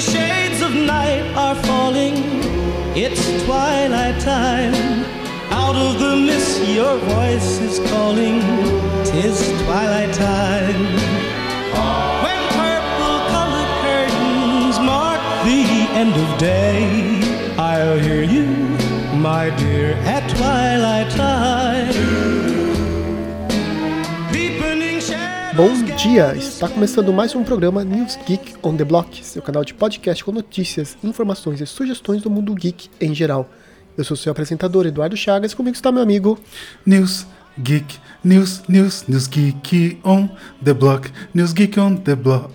Shades of night are falling. It's twilight time. Out of the mist, your voice is calling. Tis twilight time. When purple colored curtains mark the end of day, I'll hear you, my dear, at twilight time. Bom dia! Está começando mais um programa News Geek on the Block, seu canal de podcast com notícias, informações e sugestões do mundo geek em geral. Eu sou seu apresentador, Eduardo Chagas, e comigo está meu amigo. News Geek, News, News, News Geek on the Block, News Geek on the Block.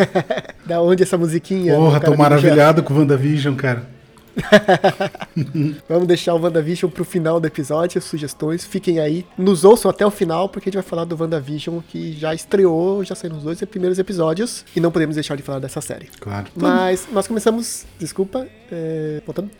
Da onde essa musiquinha? Porra, tô maravilhado com o WandaVision, cara. Vamos deixar o WandaVision pro final do episódio, as sugestões, fiquem aí. Nos ouçam até o final, porque a gente vai falar do WandaVision, que já estreou, já saíram os dois primeiros episódios, e não podemos deixar de falar dessa série. Claro. Mas nós começamos, desculpa, é, voltando.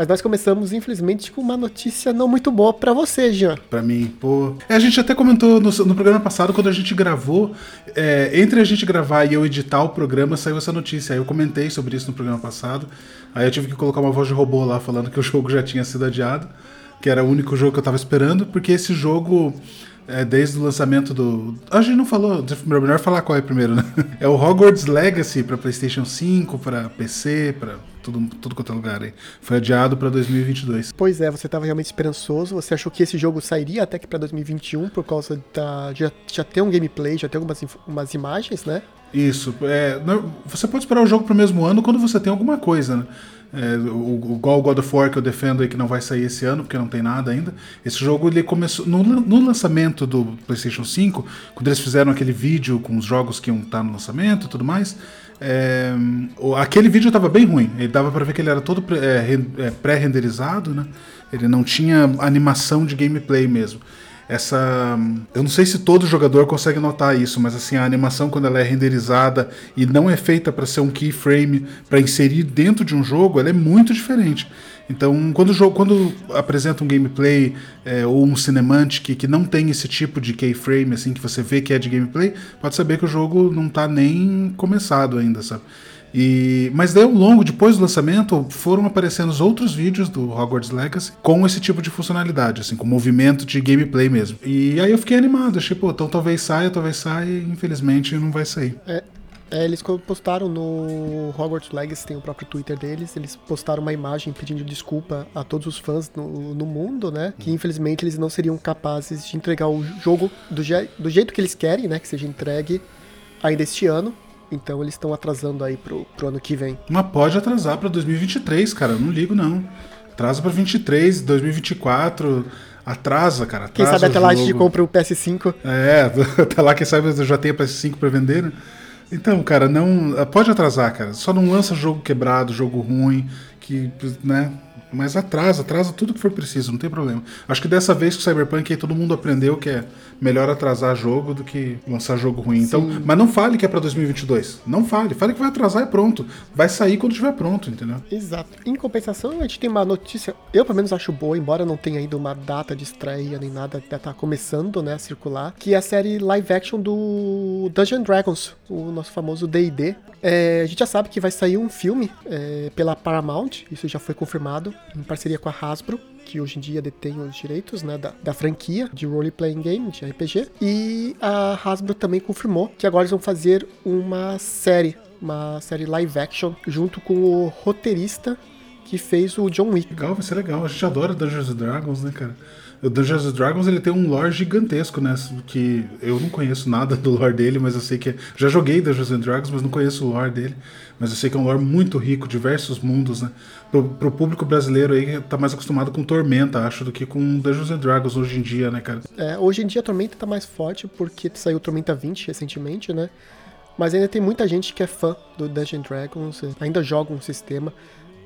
Mas nós começamos, infelizmente, com uma notícia não muito boa pra você, Jean. Pra mim, pô. É, a gente até comentou no, no programa passado, quando a gente gravou, é, entre a gente gravar e eu editar o programa, saiu essa notícia. Aí eu comentei sobre isso no programa passado. Aí eu tive que colocar uma voz de robô lá falando que o jogo já tinha sido adiado, que era o único jogo que eu tava esperando, porque esse jogo. É, desde o lançamento do. A gente não falou, melhor falar qual é primeiro, né? É o Hogwarts Legacy para PlayStation 5, para PC, para tudo, tudo quanto é lugar aí. Foi adiado para 2022. Pois é, você estava realmente esperançoso, você achou que esse jogo sairia até que pra 2021 por causa da. Já, já ter um gameplay, já ter algumas umas imagens, né? Isso. É, não- você pode esperar o jogo pro mesmo ano quando você tem alguma coisa, né? É, o, igual o God of War que eu defendo aí que não vai sair esse ano, porque não tem nada ainda. Esse jogo ele começou. No, no lançamento do PlayStation 5, quando eles fizeram aquele vídeo com os jogos que iam estar no lançamento e tudo mais. é, aquele vídeo estava bem ruim. Ele dava para ver que ele era todo é, é, pré-renderizado, né? Ele não tinha animação de gameplay mesmo essa. Eu não sei se todo jogador consegue notar isso, mas assim, a animação quando ela é renderizada e não é feita para ser um keyframe para inserir dentro de um jogo, ela é muito diferente. Então, quando o jogo, quando apresenta um gameplay é, ou um cinematic que não tem esse tipo de keyframe, assim, que você vê que é de gameplay, pode saber que o jogo não tá nem começado ainda, sabe? E, mas daí ao longo, depois do lançamento, foram aparecendo os outros vídeos do Hogwarts Legacy com esse tipo de funcionalidade, assim, com movimento de gameplay mesmo. E aí eu fiquei animado, achei, pô, então talvez saia, talvez saia, e infelizmente não vai sair. É, é, eles postaram no Hogwarts Legacy, tem o próprio Twitter deles, eles postaram uma imagem pedindo desculpa a todos os fãs no, no mundo, né? Que infelizmente eles não seriam capazes de entregar o jogo do, je- do jeito que eles querem, né? Que seja entregue ainda este ano. Então eles estão atrasando aí pro, pro ano que vem. Mas pode atrasar pra 2023, cara, eu não ligo não. Atrasa pra 23, 2024, atrasa, cara. Quem atrasa sabe até lá a gente compra o PS5. É, até lá, quem sabe eu já tenho PS5 pra vender, né? Então, cara, não. Pode atrasar, cara. Só não lança jogo quebrado, jogo ruim, que, né? Mas atrasa, atrasa tudo que for preciso, não tem problema. Acho que dessa vez com o Cyberpunk aí todo mundo aprendeu que é melhor atrasar jogo do que lançar jogo ruim. Então, mas não fale que é pra 2022. Não fale. Fale que vai atrasar e pronto. Vai sair quando estiver pronto, entendeu? Exato. Em compensação, a gente tem uma notícia, eu pelo menos acho boa, embora não tenha ainda uma data de estreia nem nada, já tá começando, né, a circular, que é a série live action do Dungeon Dragons, o nosso famoso D&D. É, a gente já sabe que vai sair um filme é, pela Paramount, isso já foi confirmado, em parceria com a Hasbro, que hoje em dia detém os direitos né, da, da franquia de role-playing game, de RPG. E a Hasbro também confirmou que agora eles vão fazer uma série, uma série live action, junto com o roteirista que fez o John Wick. Legal, vai ser legal. A gente adora Dungeons and Dragons, né, cara? O Dungeons and Dragons ele tem um lore gigantesco, né? Que eu não conheço nada do lore dele, mas eu sei que. é- Já joguei Dungeons and Dragons, mas não conheço o lore dele. Mas eu sei que é um lore muito rico, diversos mundos, né? Pro, pro público brasileiro aí que tá mais acostumado com Tormenta, acho, do que com Dungeons and Dragons hoje em dia, né, cara? É, hoje em dia a Tormenta tá mais forte porque saiu Tormenta 20 recentemente, né? Mas ainda tem muita gente que é fã do Dungeon Dragons, ainda joga um sistema.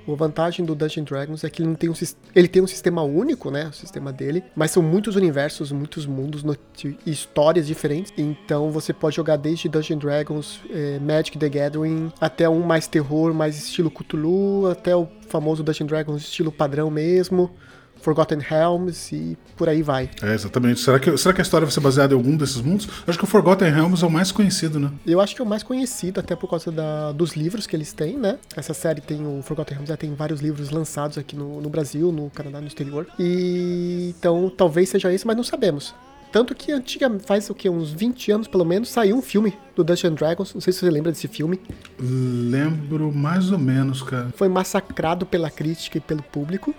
A vantagem do Dungeon Dragons é que ele não tem um, ele tem um sistema único, né? O sistema dele, mas são muitos universos, muitos mundos e histórias diferentes. Então você pode jogar desde Dungeon Dragons, é, Magic the Gathering, até um mais terror, mais estilo Cthulhu, até o famoso Dungeon Dragons estilo padrão mesmo. Forgotten Realms e por aí vai. É, exatamente. Será que, será que a história vai ser baseada em algum desses mundos? Acho que o Forgotten Realms é o mais conhecido, né? Eu acho que é o mais conhecido, até por causa da, dos livros que eles têm, né? Essa série tem o Forgotten Realms, já tem vários livros lançados aqui no, no Brasil, no Canadá, no exterior. E então talvez seja esse, mas não sabemos. Tanto que antiga, faz o que? Uns 20 anos pelo menos, saiu um filme do Dungeons Dragons. Não sei se você lembra desse filme. Lembro mais ou menos, cara. Foi massacrado pela crítica e pelo público.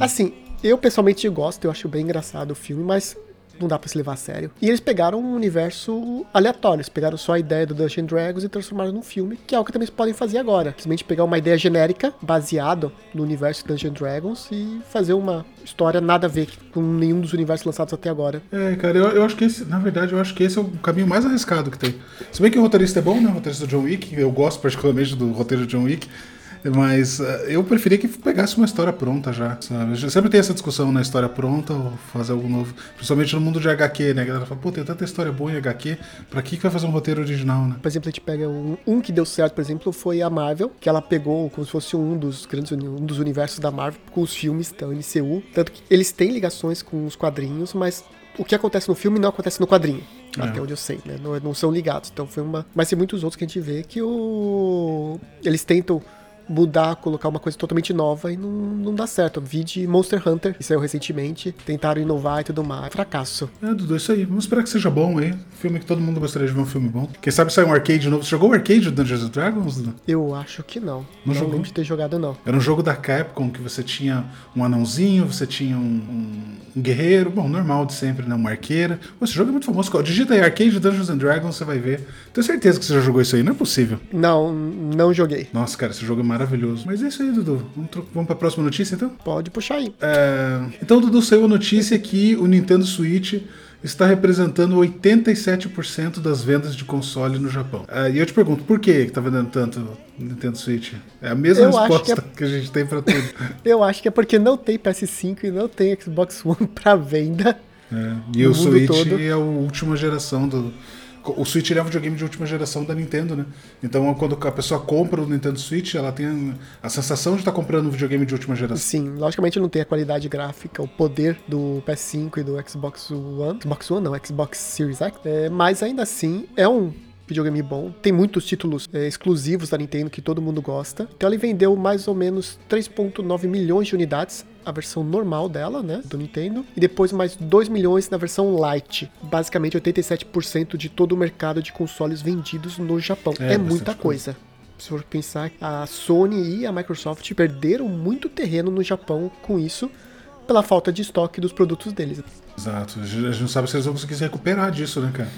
Assim, eu pessoalmente gosto, eu acho bem engraçado o filme, mas não dá pra se levar a sério. E eles pegaram um universo aleatório, eles pegaram só a ideia do Dungeons Dragons e transformaram num filme, que é o que também podem fazer agora. Simplesmente pegar uma ideia genérica, baseada no universo Dungeons Dragons, e fazer uma história nada a ver com nenhum dos universos lançados até agora. É, cara, eu, eu acho que esse, na verdade, eu acho que esse é o caminho mais arriscado que tem. Se bem que o roteirista é bom, né? O roteirista do John Wick, eu gosto particularmente do roteiro do John Wick. Mas uh, eu preferia que pegasse uma história pronta já, sabe? Sempre tem essa discussão na história pronta ou fazer algo novo. Principalmente no mundo de HQ, né? A galera fala, pô, tem tanta história boa em HQ, pra que, que vai fazer um roteiro original, né? Por exemplo, a gente pega um, um que deu certo, por exemplo, foi a Marvel, que ela pegou como se fosse um dos grandes um dos universos da Marvel com os filmes da MCU. Tanto que eles têm ligações com os quadrinhos, mas o que acontece no filme não acontece no quadrinho. É. Até onde eu sei, né? Não, não são ligados. Então foi uma. Mas tem muitos outros que a gente vê que o. Eles tentam mudar, colocar uma coisa totalmente nova e não, não dá certo. Vi de Monster Hunter, que saiu recentemente, tentaram inovar e tudo mais. Fracasso. É, Dudu, isso aí. Vamos esperar que seja bom aí. Filme que todo mundo gostaria de ver um filme bom. Quem sabe sai um arcade novo. Você jogou o arcade do Dungeons and Dragons, Dudu? Eu acho que não. Não Não, jogou? lembro de ter jogado, não. Era um jogo da Capcom que você tinha um anãozinho, você tinha um, um- um guerreiro, bom, normal de sempre, né? Uma arqueira. Esse jogo é muito famoso. Digita aí Arcade Dungeons and Dragons, você vai ver. Tenho certeza que você já jogou isso aí, não é possível. Não, não joguei. Nossa, cara, esse jogo é maravilhoso. Mas é isso aí, Dudu. Vamos, vamos pra próxima notícia, então? Pode puxar aí. É, Então, Dudu, saiu a notícia que o Nintendo Switch está representando 87% das vendas de console no Japão. É, e eu te pergunto, por que está vendendo tanto Nintendo Switch? É a mesma Eu resposta que que, é- a gente tem para tudo. Eu acho que é porque não tem PS5 e não tem Xbox One pra venda. É, E o Switch todo. é a última geração do. O Switch é um videogame de última geração da Nintendo, né? Então, quando a pessoa compra o Nintendo Switch, ela tem a sensação de estar comprando um videogame de última geração. Sim, logicamente não tem a qualidade gráfica, o poder do PS5 e do Xbox One. Xbox One não, Xbox Series X. É, mas ainda assim, é um videogame bom. Tem muitos títulos é, exclusivos da Nintendo que todo mundo gosta. Então ele vendeu mais ou menos 3.9 milhões de unidades. A versão normal dela, né? Do Nintendo. E depois mais 2 milhões na versão Lite. Basicamente 87% de todo o mercado de consoles vendidos no Japão. É, É, muita coisa. Se for pensar, a Sony e a Microsoft perderam muito terreno no Japão com isso, pela falta de estoque dos produtos deles. Exato. A gente não sabe se eles vão conseguir se recuperar disso, né, cara?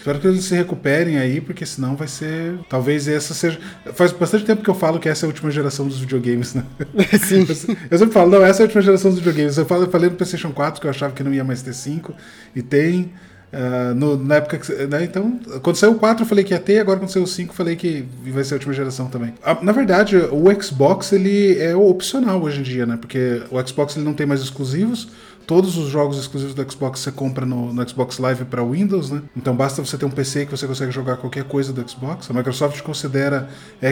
Espero que eles se recuperem aí, porque senão vai ser. Talvez essa seja. Faz bastante tempo que eu falo que essa é a última geração dos videogames, né? Sim. Eu sempre falo, não, essa é a última geração dos videogames. Eu falei no PlayStation 4 que eu achava que não ia mais ter 5, e tem. Ah, no- na época que. né, então, quando saiu o 4 eu falei que ia ter, agora quando saiu o 5 eu falei que vai ser a última geração também. Ah, na verdade, o Xbox ele é opcional hoje em dia, né? Porque o Xbox ele não tem mais exclusivos. Todos os jogos exclusivos do Xbox você compra no, no Xbox Live para Windows, né? Então basta você ter um PC que você consegue jogar qualquer coisa do Xbox. A Microsoft considera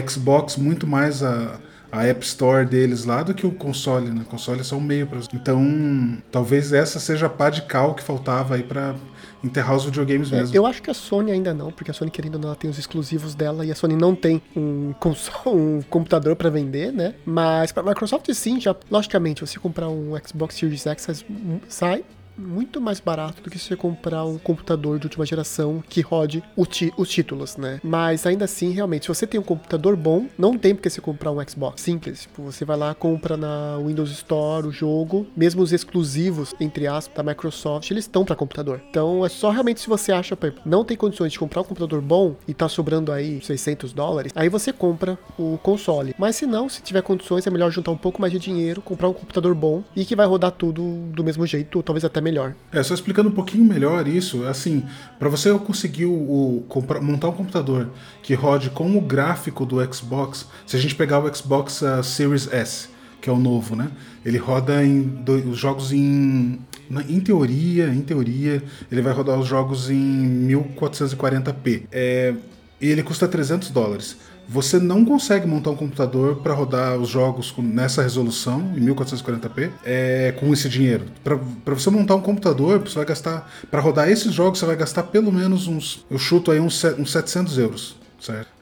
Xbox muito mais a, a App Store deles lá do que o console, né? O console é só um meio para Então, talvez essa seja a pá de cal que faltava aí para enterrar os videogames É, mesmo. eu acho que a Sony ainda não, porque a Sony, querendo ou não, ela tem os exclusivos dela e a Sony não tem um, console, um computador pra vender, né? Mas pra Microsoft sim, já, logicamente, você comprar um Xbox Series X sai muito mais barato do que você comprar um computador de última geração que rode os títulos, né? Mas ainda assim, realmente, se você tem um computador bom, não tem porque você comprar um Xbox. Simples. Tipo, você vai lá, compra na Windows Store o jogo, mesmo os exclusivos, entre aspas, da Microsoft, eles estão para computador. Então é só realmente se você acha, por não tem condições de comprar um computador bom e tá sobrando aí 600 dólares, aí você compra o console. Mas se não, se tiver condições, é melhor juntar um pouco mais de dinheiro, comprar um computador bom e que vai rodar tudo do mesmo jeito, ou talvez até melhor. É, só explicando um pouquinho melhor isso, assim, para você conseguir o, o- montar um computador que rode com o gráfico do Xbox, se a gente pegar o Xbox ah, Series S, que é o novo, né? Ele roda em do- os jogos em na- em teoria, em teoria, ele vai rodar os jogos em 1440p. É, e ele custa 300 dólares. Você não consegue montar um computador para rodar os jogos com, nessa resolução, em 1440p, é, com esse dinheiro. Para você montar um computador, você vai gastar. Para rodar esses jogos, você vai gastar pelo menos uns. Eu chuto aí uns, uns 700 euros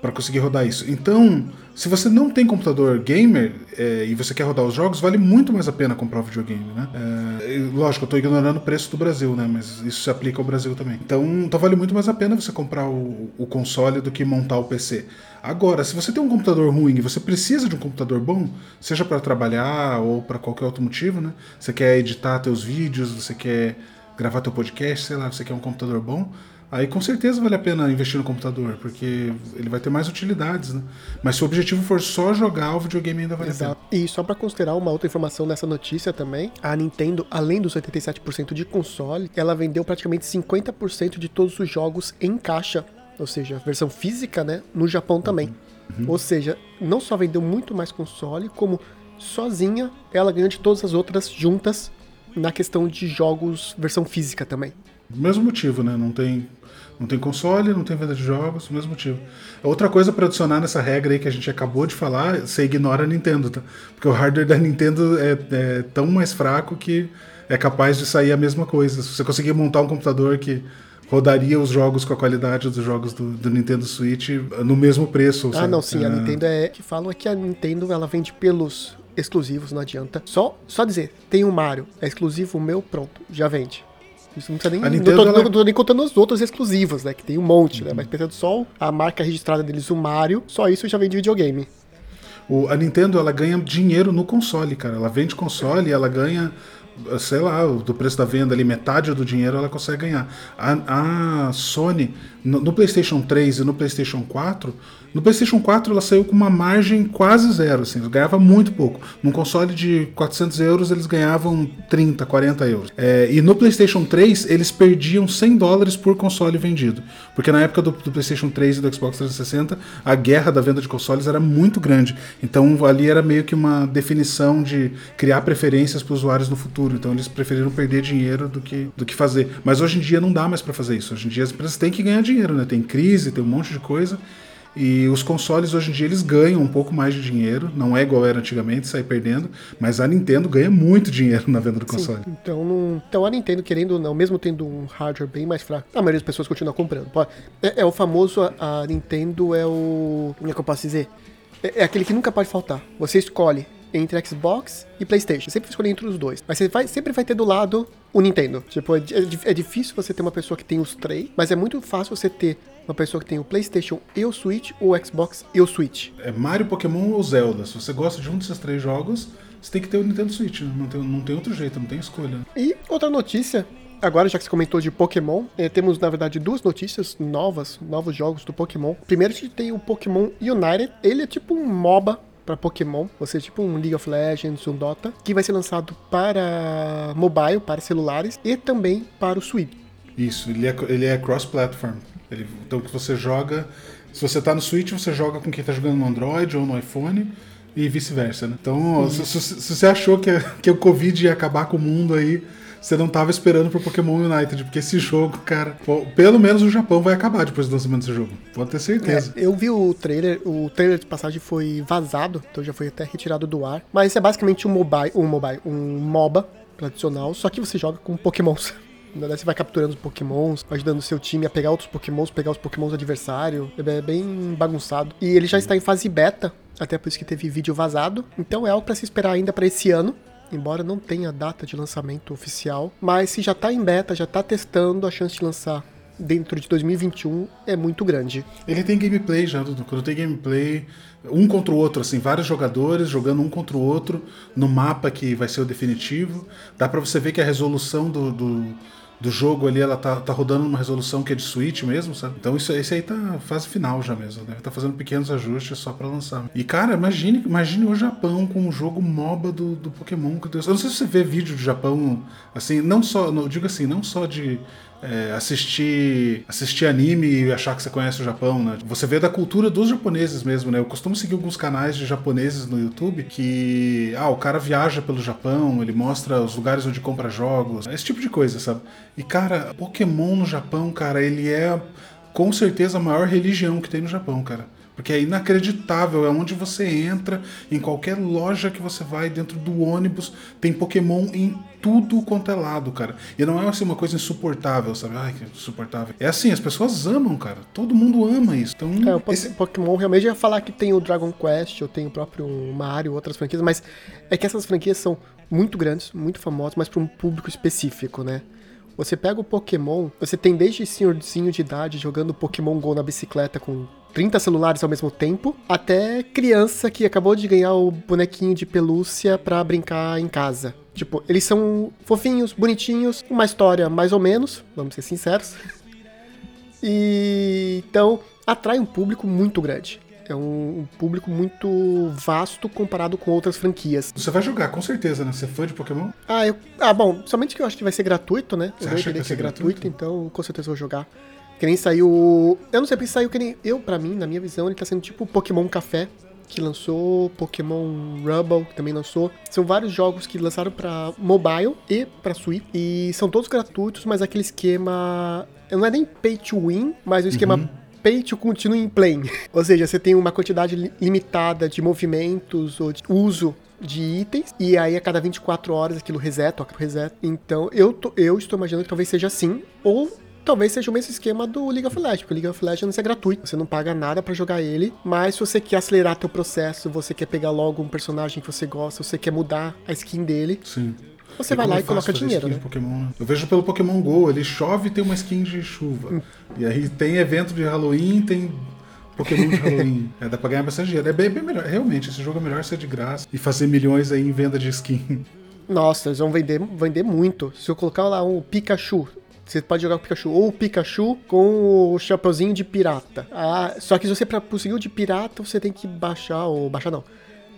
Para conseguir rodar isso. Então, se você não tem computador gamer é, e você quer rodar os jogos, vale muito mais a pena comprar o videogame, né? É, lógico, eu estou ignorando o preço do Brasil, né? Mas isso se aplica ao Brasil também. Então, então vale muito mais a pena você comprar o, o console do que montar o PC. Agora, se você tem um computador ruim e você precisa de um computador bom, seja para trabalhar ou para qualquer outro motivo, né? Você quer editar teus vídeos, você quer gravar teu podcast, sei lá, você quer um computador bom, Aí com certeza vale a pena investir no computador, porque ele vai ter mais utilidades, né? Mas se o objetivo for só jogar, o videogame ainda vale Exato. a pena. E só para considerar uma outra informação nessa notícia também, a Nintendo, além dos 87% de console, ela vendeu praticamente 50% de todos os jogos em caixa, ou seja, versão física, né, no Japão também. Uhum. Ou seja, não só vendeu muito mais console, como sozinha ela ganhou de todas as outras juntas na questão de jogos versão física também. Mesmo motivo, né? Não tem, não tem console, não tem venda de jogos, mesmo motivo. Outra coisa para adicionar nessa regra aí que a gente acabou de falar, você ignora a Nintendo, tá? Porque o hardware da Nintendo é, é tão mais fraco que é capaz de sair a mesma coisa. Se você conseguir montar um computador que rodaria os jogos com a qualidade dos jogos do, do Nintendo Switch no mesmo preço. Ah, sabe? não, sim, a é. Nintendo é que falam é que a Nintendo ela vende pelos exclusivos, não adianta. Só só dizer, tem um Mario, é exclusivo meu, pronto, já vende. Isso não precisa nem. Nintendo, não, tô, ela... não tô nem contando os outros exclusivos, né? Que tem um monte, né? uhum. né? Mas pensando só a marca registrada deles, o Mario, só isso já vem de videogame. O, a Nintendo, ela ganha dinheiro no console, cara. Ela vende console e ela ganha sei lá, do preço da venda ali, metade do dinheiro ela consegue ganhar. A, a Sony, no, no, PlayStation 3 e no PlayStation 4, no PlayStation 4 ela saiu com uma margem quase zero, assim, ganhava muito pouco. Num console de 400 euros eles ganhavam 30, 40 euros. É, e no PlayStation 3 eles perdiam 100 dólares por console vendido. Porque na época do, do, PlayStation 3 e do Xbox 360 a guerra da venda de consoles era muito grande. Então ali era meio que uma definição de criar preferências para os usuários no futuro. Então eles preferiram perder dinheiro do que, do que fazer. Mas hoje em dia não dá mais para fazer isso. Hoje em dia as empresas têm que ganhar dinheiro, né? Tem crise, tem um monte de coisa. E os consoles hoje em dia eles ganham um pouco mais de dinheiro, não é igual era antigamente, sair perdendo, mas a Nintendo ganha muito dinheiro na venda do console. Sim, então, não, então a Nintendo, querendo ou não, mesmo tendo um hardware bem mais fraco, a maioria das pessoas continua comprando. É, é o famoso, a, Nintendo é o. Como é que eu posso dizer? É, é aquele que nunca pode faltar. Você escolhe entre Xbox e PlayStation. Sempre escolher entre os dois. Mas você vai, sempre vai ter do lado o Nintendo. Tipo, é, é, é, difícil você ter uma pessoa que tem os três, mas é muito fácil você ter uma pessoa que tem o PlayStation e o Switch, ou o Xbox e o Switch. É Mario, Pokémon ou Zelda. Se você gosta de um desses três jogos, você tem que ter o Nintendo Switch. Não tem, não tem outro jeito, não tem escolha. E outra notícia Agora, já que você comentou de Pokémon, eh, temos na verdade duas notícias novas, novos jogos do Pokémon. Primeiro, a gente tem o Pokémon United. Ele é tipo um MOBA para Pokémon, você tipo um League of Legends, um Dota, que vai ser lançado para mobile, para celulares e também para o Switch. Isso, ele é, ele é cross-platform. Ele, então você joga. Se você está no Switch, você joga com quem está jogando no Android ou no iPhone e vice-versa, né? Então, se, se, se, você achou que, que o Covid ia acabar com o mundo aí, você não estava esperando pro Pokémon United, porque esse jogo, cara, pelo menos o Japão vai acabar depois do lançamento desse jogo. Pode ter certeza. É, eu vi o trailer, o trailer de passagem foi vazado, então já foi até retirado do ar. Mas é basicamente um mobile, um mobile, um MOBA tradicional, só que você joga com Pokémons. Você vai capturando os pokémons, ajudando o seu time a pegar outros pokémons, pegar os pokémons adversário. É bem bagunçado. E ele já está em fase beta, até por isso que teve vídeo vazado. Então é algo para se esperar ainda para esse ano. Embora não tenha data de lançamento oficial, mas se já está em beta, já está testando, a chance de lançar dentro de 2021 é muito grande. Ele tem gameplay já, quando tem gameplay, um contra o outro, assim, vários jogadores jogando um contra o outro no mapa que vai ser o definitivo. Dá para você ver que a resolução do, do do jogo ali, ela tá, tá rodando numa resolução que é de Switch mesmo, sabe? Então isso, esse aí tá fase final já mesmo, deve tá fazendo pequenos ajustes só para lançar. E cara, imagine, imagine o Japão com um jogo MOBA do, do Pokémon. Eu não sei se você vê vídeo do Japão, assim, não só, não, digo assim, não só de é, assistir, assistir anime e achar que você conhece o Japão, né? Você vê da cultura dos japoneses mesmo, né? Eu costumo seguir alguns canais de japoneses no YouTube que, ah, o cara viaja pelo Japão, ele mostra os lugares onde compra jogos, esse tipo de coisa, sabe? E cara, Pokémon no Japão, cara, ele é com certeza a maior religião que tem no Japão, cara. Porque é inacreditável, é onde você entra, em qualquer loja que você vai, dentro do ônibus, tem Pokémon em tudo quanto é lado, cara. E não é assim uma coisa insuportável, sabe? Ai, que insuportável. É assim, as pessoas amam, cara. Todo mundo ama isso. Então, É, o esse... Pokémon realmente ia falar que tem o Dragon Quest, ou tem o próprio Mario, outras franquias, mas é que essas franquias são muito grandes, muito famosas, mas para um público específico, né? Você pega o Pokémon, você tem desde senhorzinho de idade jogando Pokémon GO na bicicleta com 30 celulares ao mesmo tempo, até criança que acabou de ganhar o bonequinho de pelúcia pra brincar em casa. Tipo, eles são fofinhos, bonitinhos, uma história mais ou menos, vamos ser sinceros. E então atrai um público muito grande. É um, público muito vasto comparado com outras franquias. Você vai jogar, com certeza, né? Você é fã de Pokémon? Ah, eu, ah, bom, somente que eu acho que vai ser gratuito, né? Você eu acha que vai ser gratuito, gratuito, então com certeza eu vou jogar. Que nem saiu. Eu não sei porque saiu que nem. Eu, pra mim, na minha visão, ele tá sendo tipo Pokémon Café, que lançou, Pokémon Rubble, que também lançou. São vários jogos que lançaram para mobile e para Switch. E são todos gratuitos, mas aquele esquema. Não é nem pay to win, mas o esquema. Uhum. Pay to continue in playing. ou seja, você tem uma quantidade limitada de movimentos ou de uso de itens, e aí a cada 24 horas aquilo reseta, aquilo reseta. Então eu, tô, eu estou imaginando que talvez seja assim, ou talvez seja o mesmo esquema do League of Legends, porque o League of Legends é gratuito, você não paga nada para jogar ele, mas se você quer acelerar teu processo, você quer pegar logo um personagem que você gosta, você quer mudar a skin dele, Sim. Você vai lá e coloca dinheiro, né? Pokémon, né? Eu vejo pelo Pokémon GO, ele chove e tem uma skin de chuva. Hum. E aí tem evento de Halloween, tem Pokémon de Halloween. é, dá pra ganhar bastante dinheiro. É bem, bem melhor. Realmente, esse jogo é melhor ser de graça e fazer milhões aí em venda de skin. Nossa, eles vão vender, vender muito. Se eu colocar lá um Pikachu, você pode jogar com o Pikachu ou o Pikachu com o chapeuzinho de pirata. Ah, só que se você para conseguir o de pirata, você tem que baixar ou baixar não.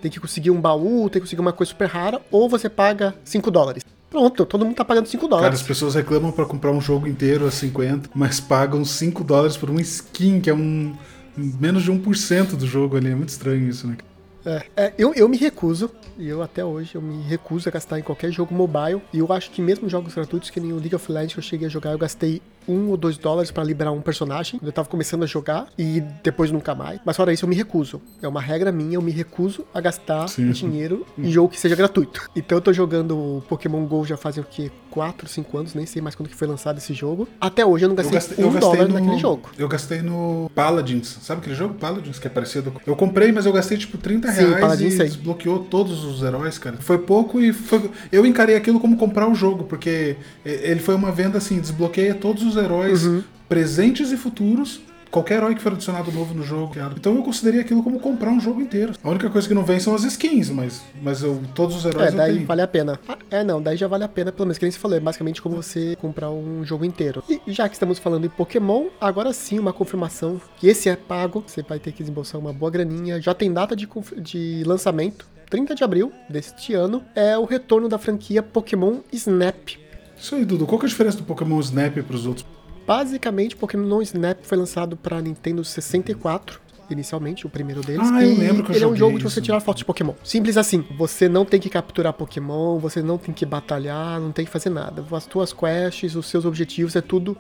Tem que conseguir um baú, tem que conseguir uma coisa super rara ou você paga 5 dólares. Pronto, todo mundo tá pagando 5 dólares. Cara, as pessoas reclamam para comprar um jogo inteiro a 50, mas pagam 5 dólares por uma skin, que é um menos de 1% do jogo ali. É muito estranho isso, né? É, é, eu, eu me recuso, e eu até hoje eu me recuso a gastar em qualquer jogo mobile. E eu acho que mesmo jogos gratuitos, que nem o League of Legends que eu cheguei a jogar, eu gastei um ou dois dólares para liberar um personagem. Eu tava começando a jogar e depois nunca mais. Mas fora isso, eu me recuso. É uma regra minha, eu me recuso a gastar Sim. dinheiro em jogo que seja gratuito. Então eu tô jogando Pokémon GO já fazem o quê? 4, 5 anos, nem sei mais quando que foi lançado esse jogo. Até hoje eu não gastei, eu gastei um gastei dólar no, naquele jogo. Eu gastei no Paladins. Sabe aquele jogo Paladins que é parecido? Eu comprei, mas eu gastei tipo 30 Sim, reais Paladins, e sei. desbloqueou todos os heróis, cara. Foi pouco e foi... eu encarei aquilo como comprar o jogo, porque ele foi uma venda assim, desbloqueia todos os heróis uhum. presentes e futuros qualquer herói que for adicionado novo no jogo. Então eu consideraria aquilo como comprar um jogo inteiro. A única coisa que não vem são as skins, mas, mas eu, todos os heróis é, daí vale a pena. Ah, é, não, daí já vale a pena, pelo menos que nem se falou, é basicamente como você comprar um jogo inteiro. E já que estamos falando em Pokémon, agora sim uma confirmação que esse é pago, você vai ter que desembolsar uma boa graninha, já tem data de, de lançamento, 30 de abril deste ano, é o retorno da franquia Pokémon Snap. Isso aí, Dudu. Qual que é a diferença do Pokémon Snap para os outros? Basicamente, Pokémon Snap foi lançado para Nintendo 64 inicialmente, o primeiro deles. Ah, eu lembro que eu Ele é um jogo isso. de você tirar fotos de Pokémon. Simples assim. Você não tem que capturar Pokémon, você não tem que batalhar, não tem que fazer nada. As tuas quests, os seus objetivos, é tudo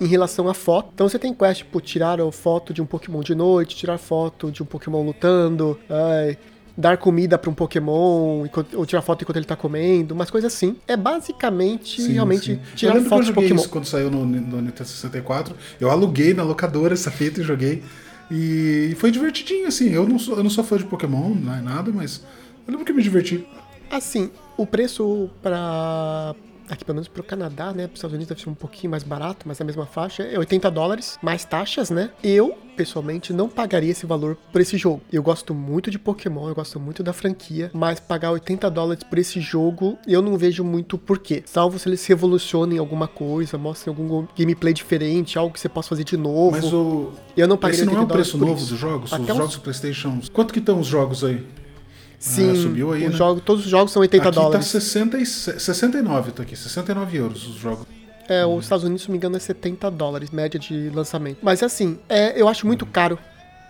em relação à foto. Então você tem quest por tirar a foto de um Pokémon de noite, tirar foto de um Pokémon lutando, ai, dar comida para um Pokémon, ou tirar foto enquanto ele tá comendo, umas coisas assim. É basicamente sim, realmente sim. tirar foto de Pokémon. Isso quando saiu no, no Nintendo 64. Eu aluguei na locadora essa fita e joguei. E foi divertidinho, assim. Eu não sou, eu não sou fã de Pokémon, não é nada, mas eu lembro que me diverti. Assim, o preço para aqui pelo menos pro Canadá, né? Para os Estados Unidos deve ser um pouquinho mais barato, mas na mesma faixa, é 80 dólares, mais taxas, né? Eu, pessoalmente, não pagaria esse valor por esse jogo. Eu gosto muito de Pokémon, eu gosto muito da franquia, mas pagar 80 dólares por esse jogo, eu não vejo muito porquê. Salvo se eles revolucionem alguma coisa, mostrem algum gameplay diferente, algo que você possa fazer de novo. Mas o. Eu não pagaria Esse não é o preço novo dos jogos? Até os jogos do PlayStation. Quanto que estão os jogos aí? Sim, ah, subiu aí, né? jogo, todos os jogos são 80 aqui dólares. Tá 60 e, 69, tá aqui, 69 euros os jogos. É, os Estados Unidos, se não me engano, é 70 dólares, média de lançamento. Mas assim, é, eu acho muito caro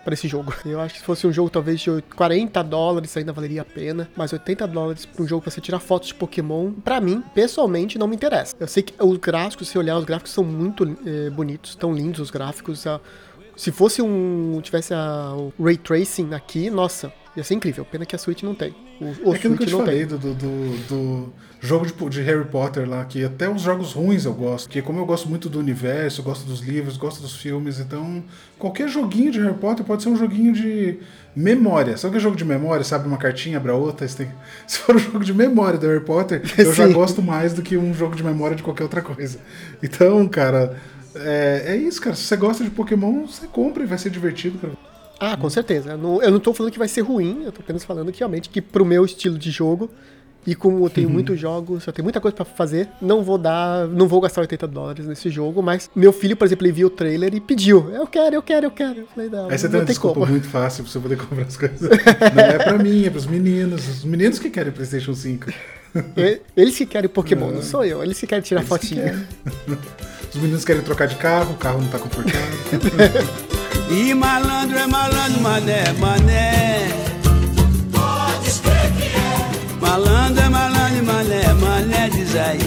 para esse jogo. Eu acho que se fosse um jogo talvez de 40 dólares ainda valeria a pena, mas 80 dólares para um jogo para você tirar fotos de Pokémon, para mim, pessoalmente, não me interessa. Eu sei que os gráficos, se olhar, os gráficos são muito é, bonitos, tão lindos os gráficos. A, Se fosse um. tivesse a, o Ray Tracing aqui, nossa, ia ser incrível. Pena que a Switch não tem. O, o é aquilo Switch que eu te não falei do, do, do- jogo de, de Harry Potter lá, que até os jogos ruins eu gosto. Porque como eu gosto muito do universo, gosto dos livros, gosto dos filmes, então qualquer joguinho de Harry Potter pode ser um joguinho de memória. Sabe que é jogo de memória? Sabe uma cartinha, abre a outra? tem- Se for um jogo de memória do Harry Potter, eu já gosto mais do que um jogo de memória de qualquer outra coisa. Então, cara, é, é isso, cara. Se você gosta de Pokémon, você compra e vai ser divertido, cara. Ah, com certeza. Eu não, eu não tô falando que vai ser ruim, eu tô apenas falando que realmente que pro meu estilo de jogo, e como eu Uhum. tenho muitos jogos, eu tenho muita coisa pra fazer, não vou dar, não vou gastar 80 dólares nesse jogo, mas meu filho, por exemplo, ele viu o trailer e pediu, eu quero, eu quero, eu quero. Eu falei, não, Aí você tem não uma tem desculpa como. muito fácil pra você poder comprar as coisas. Não é pra mim, é pros meninos. Os meninos que querem PlayStation 5. E- Eles que querem Pokémon, não sou eu, eles que querem tirar Eles que fotinha. Os meninos querem trocar de carro, o carro não tá confortável. E malandro é malandro, mané, mané. Pode escrever que é. Malandro é malandro, mané, mané, diz aí.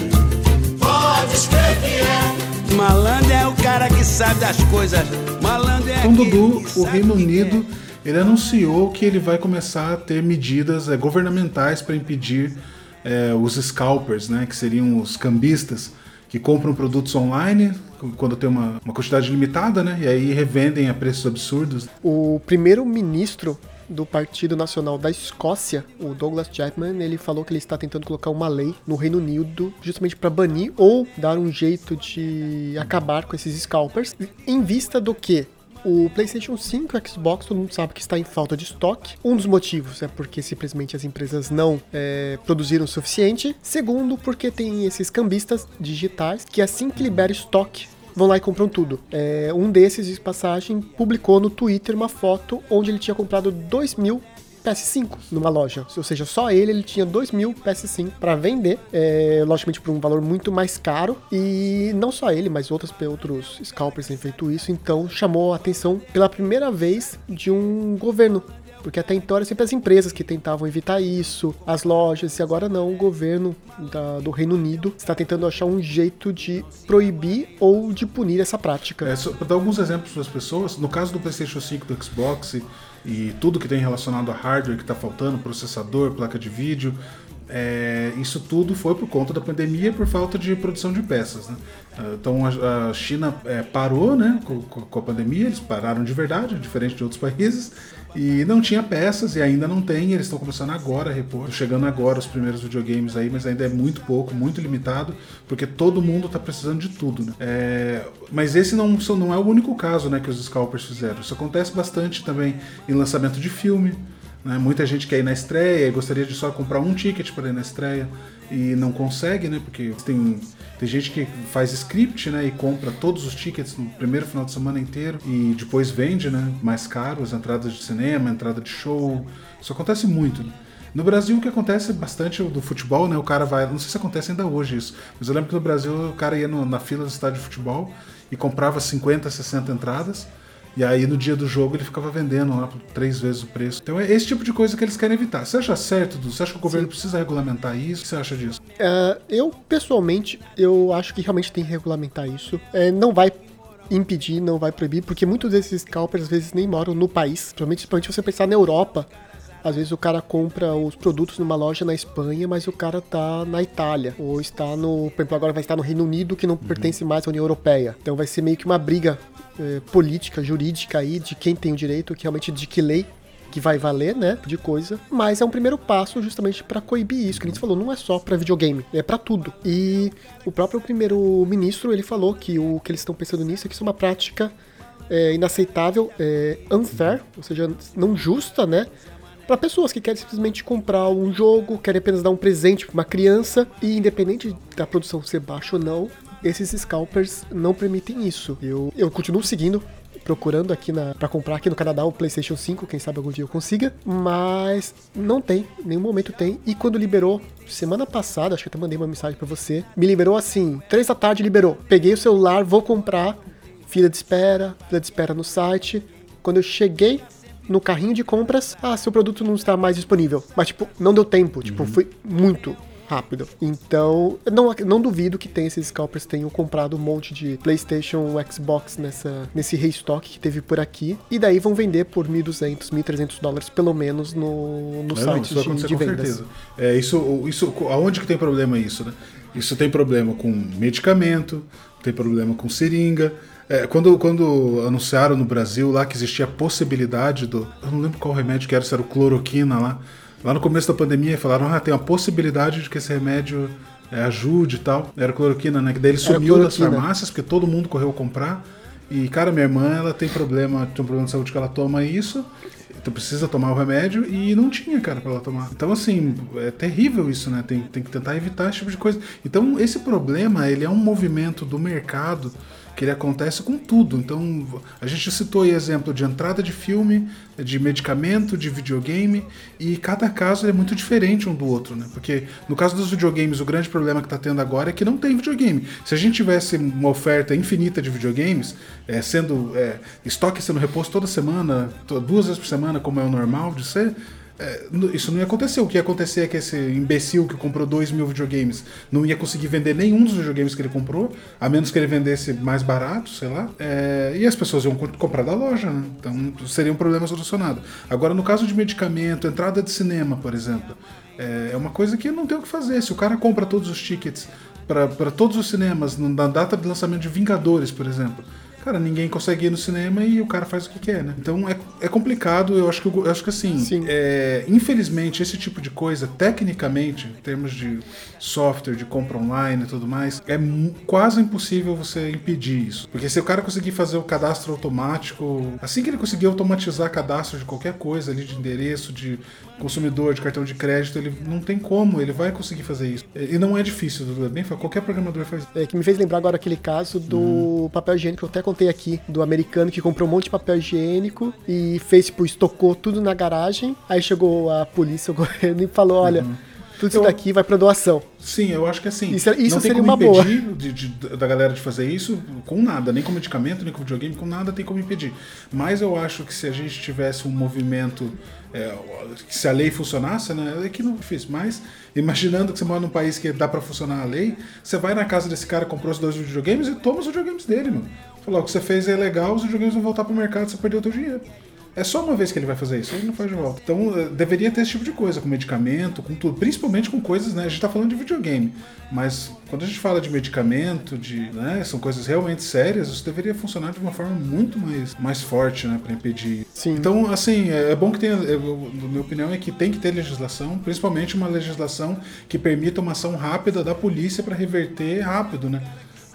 Pode escrever que é. Malandro é o cara que sabe das coisas. Malandro é Então, Dudu, que o Reino Unido, quer. ele anunciou que ele vai começar a ter medidas eh, governamentais para impedir eh, os scalpers, né, que seriam os cambistas que compram produtos online quando tem uma, uma quantidade limitada, né, e aí revendem a preços absurdos. O primeiro-ministro do Partido Nacional da Escócia, o Douglas Chapman, ele falou que ele está tentando colocar uma lei no Reino Unido justamente para banir ou dar um jeito de acabar com esses scalpers, em vista do que o PlayStation 5 e o Xbox, todo mundo sabe que está em falta de estoque. Um dos motivos é porque simplesmente as empresas não é, produziram o suficiente. Segundo, porque tem esses cambistas digitais que assim que libera estoque, vão lá e compram tudo. É, um desses, de passagem, publicou no Twitter uma foto onde ele tinha comprado 2 mil PS5 numa loja. Ou seja, só ele, ele tinha 2 mil PS5 para vender, é, logicamente por um valor muito mais caro. E não só ele, mas outros, outros scalpers têm feito isso. Então chamou a atenção pela primeira vez de um governo porque até então eram sempre as empresas que tentavam evitar isso, as lojas, e agora não, o governo da- do Reino Unido está tentando achar um jeito de proibir ou de punir essa prática. É, só dar alguns exemplos para as pessoas, no caso do PlayStation 5, do Xbox e, e tudo que tem relacionado a hardware que está faltando, processador, placa de vídeo, é, isso tudo foi por conta da pandemia por falta de produção de peças. Né? Ah, Então a, a China é, parou né, com- com a pandemia, eles pararam de verdade, diferente de outros países, e não tinha peças e ainda não tem, eles estão começando agora a repor, chegando agora os primeiros videogames aí, mas ainda é muito pouco, muito limitado, porque todo mundo está precisando de tudo. Né? É, mas esse não, não é o único caso né, que os scalpers fizeram. Isso acontece bastante também em lançamento de filme. né? Muita gente quer ir na estreia e gostaria de só comprar um ticket para ir na estreia e não consegue, né? Porque tem, tem gente que faz script, né? E compra todos os tickets no primeiro final de semana inteiro e depois vende, né? Mais caro as entradas de cinema, entrada de show. Isso acontece muito. né? No Brasil o que acontece bastante é do futebol, né? O cara vai, não sei se acontece ainda hoje isso, mas eu lembro que no Brasil o cara ia no- na fila do estádio de futebol e comprava 50, 60 entradas. E aí no dia do jogo ele ficava vendendo lá por três vezes o preço. Então é esse tipo de coisa que eles querem evitar. Você acha certo, Dudu? Você acha que o governo precisa regulamentar isso? O que você acha disso? É, eu, pessoalmente, eu acho que realmente tem que regulamentar isso. É, não vai impedir, não vai proibir, porque muitos desses scalpers às vezes nem moram no país. Principalmente, principalmente se você pensar na Europa. Às vezes o cara compra os produtos numa loja na Espanha, mas o cara tá na Itália. Ou está no. Por exemplo, agora vai estar no Reino Unido, que não pertence mais à União Europeia. Então vai ser meio que uma briga eh, política, jurídica aí, de quem tem o direito, que realmente de que lei que vai valer, né, de coisa, mas é um primeiro passo justamente para coibir isso, que a gente falou, não é só para videogame, é para tudo. E o próprio primeiro-ministro, ele falou que o que eles estão pensando nisso é que isso é uma prática é, inaceitável, é, unfair, ou seja, não justa, né, para pessoas que querem simplesmente comprar um jogo, querem apenas dar um presente para uma criança e independente da produção ser baixa ou não, esses scalpers não permitem isso. Eu, eu continuo seguindo procurando aqui na para comprar aqui no Canadá o PlayStation 5, quem sabe algum dia eu consiga, mas não tem, em nenhum momento tem. E quando liberou semana passada, acho que até mandei uma mensagem para você, me liberou assim, três da tarde liberou. Peguei o celular, vou comprar, fila de espera, fila de espera no site. Quando eu cheguei no carrinho de compras, ah, seu produto não está mais disponível. Mas tipo, não deu tempo, tipo, foi muito rápido. Então, não, não duvido que tem esses scalpers tenham comprado um monte de PlayStation, Xbox nessa, nesse restock que teve por aqui. E daí vão vender por 1.200, 1.300 dólares, pelo menos, no, no É, site não, isso de, de com vendas. certeza. É, isso, isso, aonde que tem problema isso, né? Isso tem problema com medicamento, tem problema com seringa. É, quando, quando anunciaram no Brasil lá que existia a possibilidade do. Eu não lembro qual remédio que era, se era o cloroquina lá. Lá no começo da pandemia falaram, ah, tem a possibilidade de que esse remédio é, ajude e tal. Era cloroquina, né? Que daí ele Era sumiu das farmácias, porque todo mundo correu comprar. E, cara, minha irmã, ela tem problema, tem um problema de saúde que ela toma isso. Então precisa tomar o remédio e não tinha, cara, pra ela tomar. Então, assim, é terrível isso, né? Tem, tem que tentar evitar esse tipo de coisa. Então, esse problema, ele é um movimento do mercado que ele acontece com tudo. Então, a gente citou aí exemplo de entrada de filme, de medicamento, de videogame, e cada caso é muito diferente um do outro, né? Porque no caso dos videogames, o grande problema que está tendo agora é que não tem videogame. Se a gente tivesse uma oferta infinita de videogames, é, sendo é, estoque sendo reposto toda semana, duas vezes por semana, como é o normal de ser, é, isso não ia acontecer. O que ia acontecer é que esse imbecil que comprou 2 mil videogames não ia conseguir vender nenhum dos videogames que ele comprou, a menos que ele vendesse mais barato, sei lá. É, e as pessoas iam co- comprar da loja, né? Então seria um problema solucionado. Agora, no caso de medicamento, entrada de cinema, por exemplo, é, é uma coisa que não tem o que fazer. Se o cara compra todos os tickets para todos os cinemas, na data de lançamento de Vingadores, por exemplo. Cara, ninguém consegue ir no cinema e o cara faz o que quer, né? Então é, é complicado, eu acho que, eu acho que assim, Sim. é, infelizmente, esse tipo de coisa, tecnicamente, em termos de software, de compra online e tudo mais, é quase impossível você impedir isso. Porque se o cara conseguir fazer o cadastro automático, assim que ele conseguir automatizar cadastro de qualquer coisa ali, de endereço, de consumidor, de cartão de crédito, ele não tem como, ele vai conseguir fazer isso. E não é difícil, é bem qualquer programador faz isso. É, que me fez lembrar agora aquele caso do Uhum. papel higiênico, eu até contei aqui, do americano que comprou um monte de papel higiênico e fez, tipo, estocou tudo na garagem. Aí chegou a polícia, o governo, e falou: olha, tudo isso Uhum. Eu- daqui vai pra doação. Sim, eu acho que assim. Isso- isso não tem seria como uma boa. impedir de- de- da galera de fazer isso com nada, nem com medicamento, nem com videogame, com nada tem como impedir. Mas eu acho que se a gente tivesse um movimento. é, que se a lei funcionasse, né? É que não é difícil, mas imaginando que você mora num país que dá pra funcionar a lei, você vai na casa desse cara, comprou os dois videogames e toma os videogames dele, mano. O que você fez é legal, os videogames vão voltar pro mercado, você perdeu o teu dinheiro. É só uma vez que ele vai fazer isso, ele não faz de volta. Então eh, deveria ter esse tipo de coisa, com medicamento, com tudo. Principalmente com coisas, né? A gente tá falando de videogame. Mas quando a gente fala de medicamento, de. Né, são coisas realmente sérias, isso deveria funcionar de uma forma muito mais, mais forte, né? Pra impedir. Sim. Então, assim, é é bom que tenha. eu- Na minha opinião, é que tem que ter legislação, principalmente uma legislação que permita uma ação rápida da polícia para reverter rápido, né?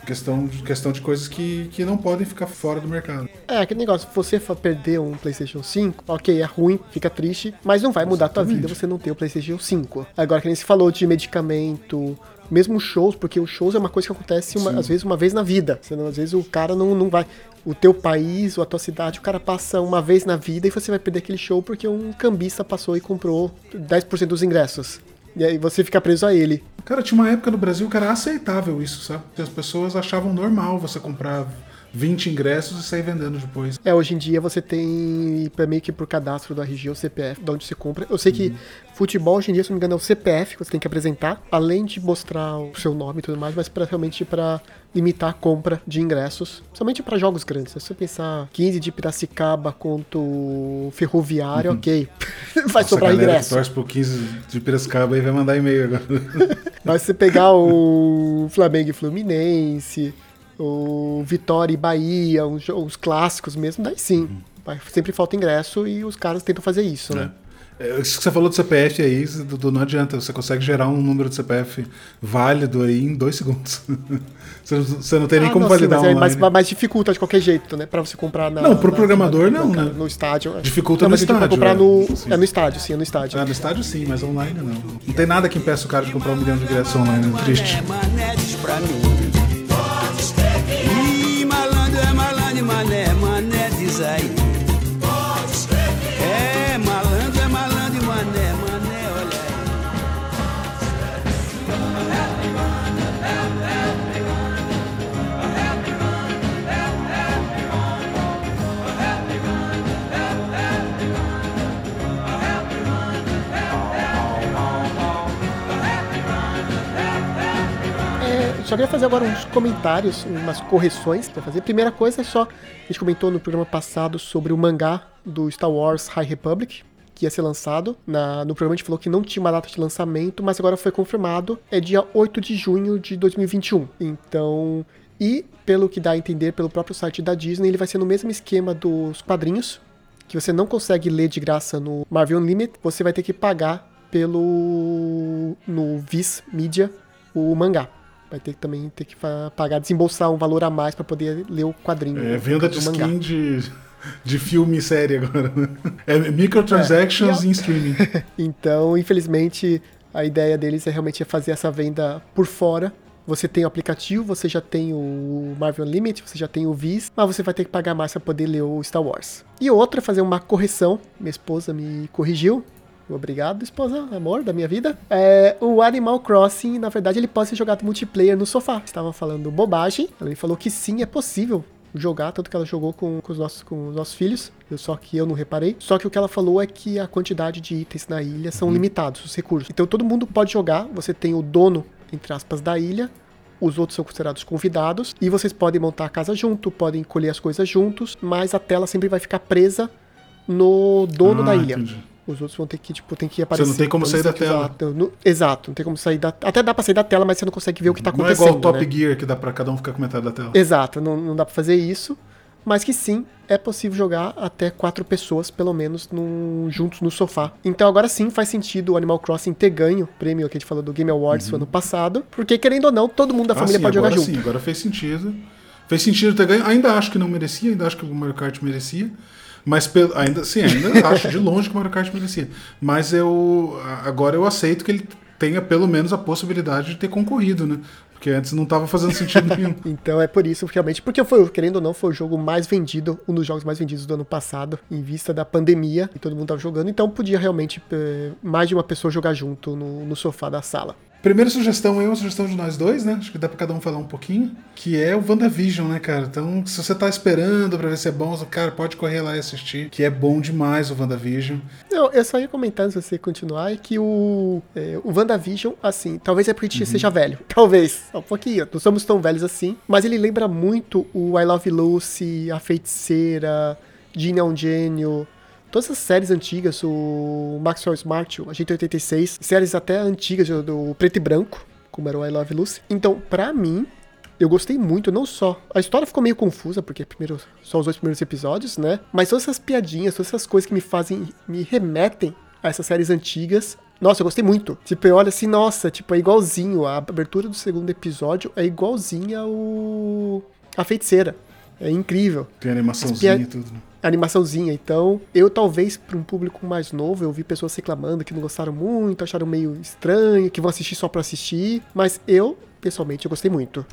Questão, questão de coisas que, que não podem ficar fora do mercado. É, aquele negócio, se você perder um PlayStation 5, ok, é ruim, fica triste, mas não vai mudar a tua vida você não ter o PlayStation 5. Agora, que nem se falou de medicamento, mesmo shows, porque os shows é uma coisa que acontece, uma- às vezes, uma vez na vida. Senão, às vezes, o cara não, não vai. O teu país ou a tua cidade, o cara passa uma vez na vida e você vai perder aquele show porque um cambista passou e comprou 10% dos ingressos. E aí você fica preso a ele. Cara, tinha uma época no Brasil que era aceitável isso, sabe? Que as pessoas achavam normal você comprar 20 ingressos e sair vendendo depois. É, hoje em dia você tem pra- meio que por cadastro do RG ou CPF, de onde você compra. Eu sei que futebol hoje em dia, se não me engano, é o CPF que você tem que apresentar, além de mostrar o seu nome e tudo mais, mas pra, realmente para limitar a compra de ingressos, somente para jogos grandes. Se você pensar 15 de Piracicaba contra o Ferroviário, ok. vai Essa sobrar galera que ingresso. torce pro 15 de Piracicaba aí vai mandar e-mail agora. Mas se você pegar o Flamengo e Fluminense, o Vitória e Bahia, os, os clássicos mesmo, daí sim. Vai- Sempre falta ingresso e os caras tentam fazer isso, né? É, Isso que você falou do CPF aí, Dudu, não adianta. Você consegue gerar um número de CPF válido aí em dois segundos. você, não, você não tem nem Ah, como não, sim, validar mas, é- mas, mas dificulta de qualquer jeito, né? Pra você comprar na. Não, pro na- programador na- não, no, né? No estádio. é. Dificulta não, no mas estádio, comprar é. no. Sim. É no estádio, sim, é no estádio. Ah, no estádio sim, mas online não. Não tem nada que impeça o cara de comprar um milhão de ingressos online. É triste. Mané, mané, só queria fazer agora uns comentários, umas correções pra fazer. Primeira coisa é só, a gente comentou no programa passado sobre o mangá do Star Wars High Republic, que ia ser lançado. Na, no programa a gente falou que não tinha uma data de lançamento, mas agora foi confirmado. É dia 8 de junho de 2021. Então. E, pelo que dá a entender pelo próprio site da Disney, ele vai ser no mesmo esquema dos quadrinhos, que você não consegue ler de graça no Marvel Unlimited, você vai ter que pagar pelo. no Viz Media o mangá. Vai ter que também ter que pagar, desembolsar um valor a mais para poder ler o quadrinho. É, venda de mangá. skin de, de filme e série agora, né? É microtransactions é, em streaming. então, infelizmente, a ideia deles é realmente fazer essa venda por fora. Você tem o aplicativo, você já tem o Marvel Unlimited, você já tem o Viz, mas você vai ter que pagar mais para poder ler o Star Wars. E outra, fazer uma correção. Minha esposa me corrigiu. Obrigado, esposa, amor da minha vida. É, o Animal Crossing, na verdade, ele pode ser jogado multiplayer no sofá. Estava falando bobagem. Ela me falou que sim, é possível jogar, tanto que ela jogou com, com, os, nossos, com os nossos filhos, só que eu não reparei. Só que o que ela falou é que a quantidade de itens na ilha são uhum. limitados, os recursos. Então todo mundo pode jogar, você tem o dono, entre aspas, da ilha, os outros são considerados convidados, e vocês podem montar a casa junto, podem colher as coisas juntos, mas a tela sempre vai ficar presa no dono ah, da ilha. Entendi. Os outros vão ter que, tipo, tem que aparecer. Você não tem como sair da tela. Exato, no, exato, não tem como sair da Até dá pra sair da tela, mas você não consegue ver o que tá acontecendo. Não é igual o Top né? Gear que dá pra cada um ficar com metade da tela. Exato, não, não dá pra fazer isso. Mas que sim, é possível jogar até quatro pessoas, pelo menos, num, juntos no sofá. Então agora sim faz sentido o Animal Crossing ter ganho o prêmio que a gente falou do Game Awards uhum. ano passado. Porque, querendo ou não, todo mundo da ah, família sim, pode jogar junto. Sim, agora fez sentido. Fez sentido ter ganho. Ainda acho que não merecia, ainda acho que o Mario Kart merecia. Mas pelo, ainda, sim, ainda acho de longe que o Mario Kart merecia. Mas eu agora eu aceito que ele tenha pelo menos a possibilidade de ter concorrido, né? Porque antes não estava fazendo sentido nenhum. então é por isso, realmente, porque foi, querendo ou não, foi o jogo mais vendido, um dos jogos mais vendidos do ano passado, em vista da pandemia, e todo mundo estava jogando, então podia realmente eh, mais de uma pessoa jogar junto no, no sofá da sala. Primeira sugestão é uma sugestão de nós dois, né? Acho que dá pra cada um falar um pouquinho. Que é o WandaVision, né, cara? Então, se você tá esperando pra ver se é bom, cara, pode correr lá e assistir. Que é bom demais o WandaVision. Não, eu só ia comentar, se você continuar, é que o, é, o WandaVision, assim, talvez é porque a gente uhum. seja velho. Talvez. Um pouquinho. Não somos tão velhos assim. Mas ele lembra muito o I Love Lucy, A Feiticeira, Gina é um Gênio todas as séries antigas, o Maxwell Smart, o Agente 86, séries até antigas do preto e branco, como era o I Love Lucy. Então, pra mim, eu gostei muito, não só. A história ficou meio confusa, porque primeiro só os dois primeiros episódios, né? Mas todas essas piadinhas, todas essas coisas que me fazem, me remetem a essas séries antigas. Nossa, eu gostei muito. Tipo, eu olho assim, nossa, tipo, é igualzinho. A abertura do segundo episódio é igualzinha ao. A feiticeira. É incrível. Tem animaçãozinha e tudo, né? Animaçãozinha. Então, eu talvez para um público mais novo, eu vi pessoas reclamando que não gostaram muito, acharam meio estranho, que vão assistir só para assistir, mas eu pessoalmente eu gostei muito.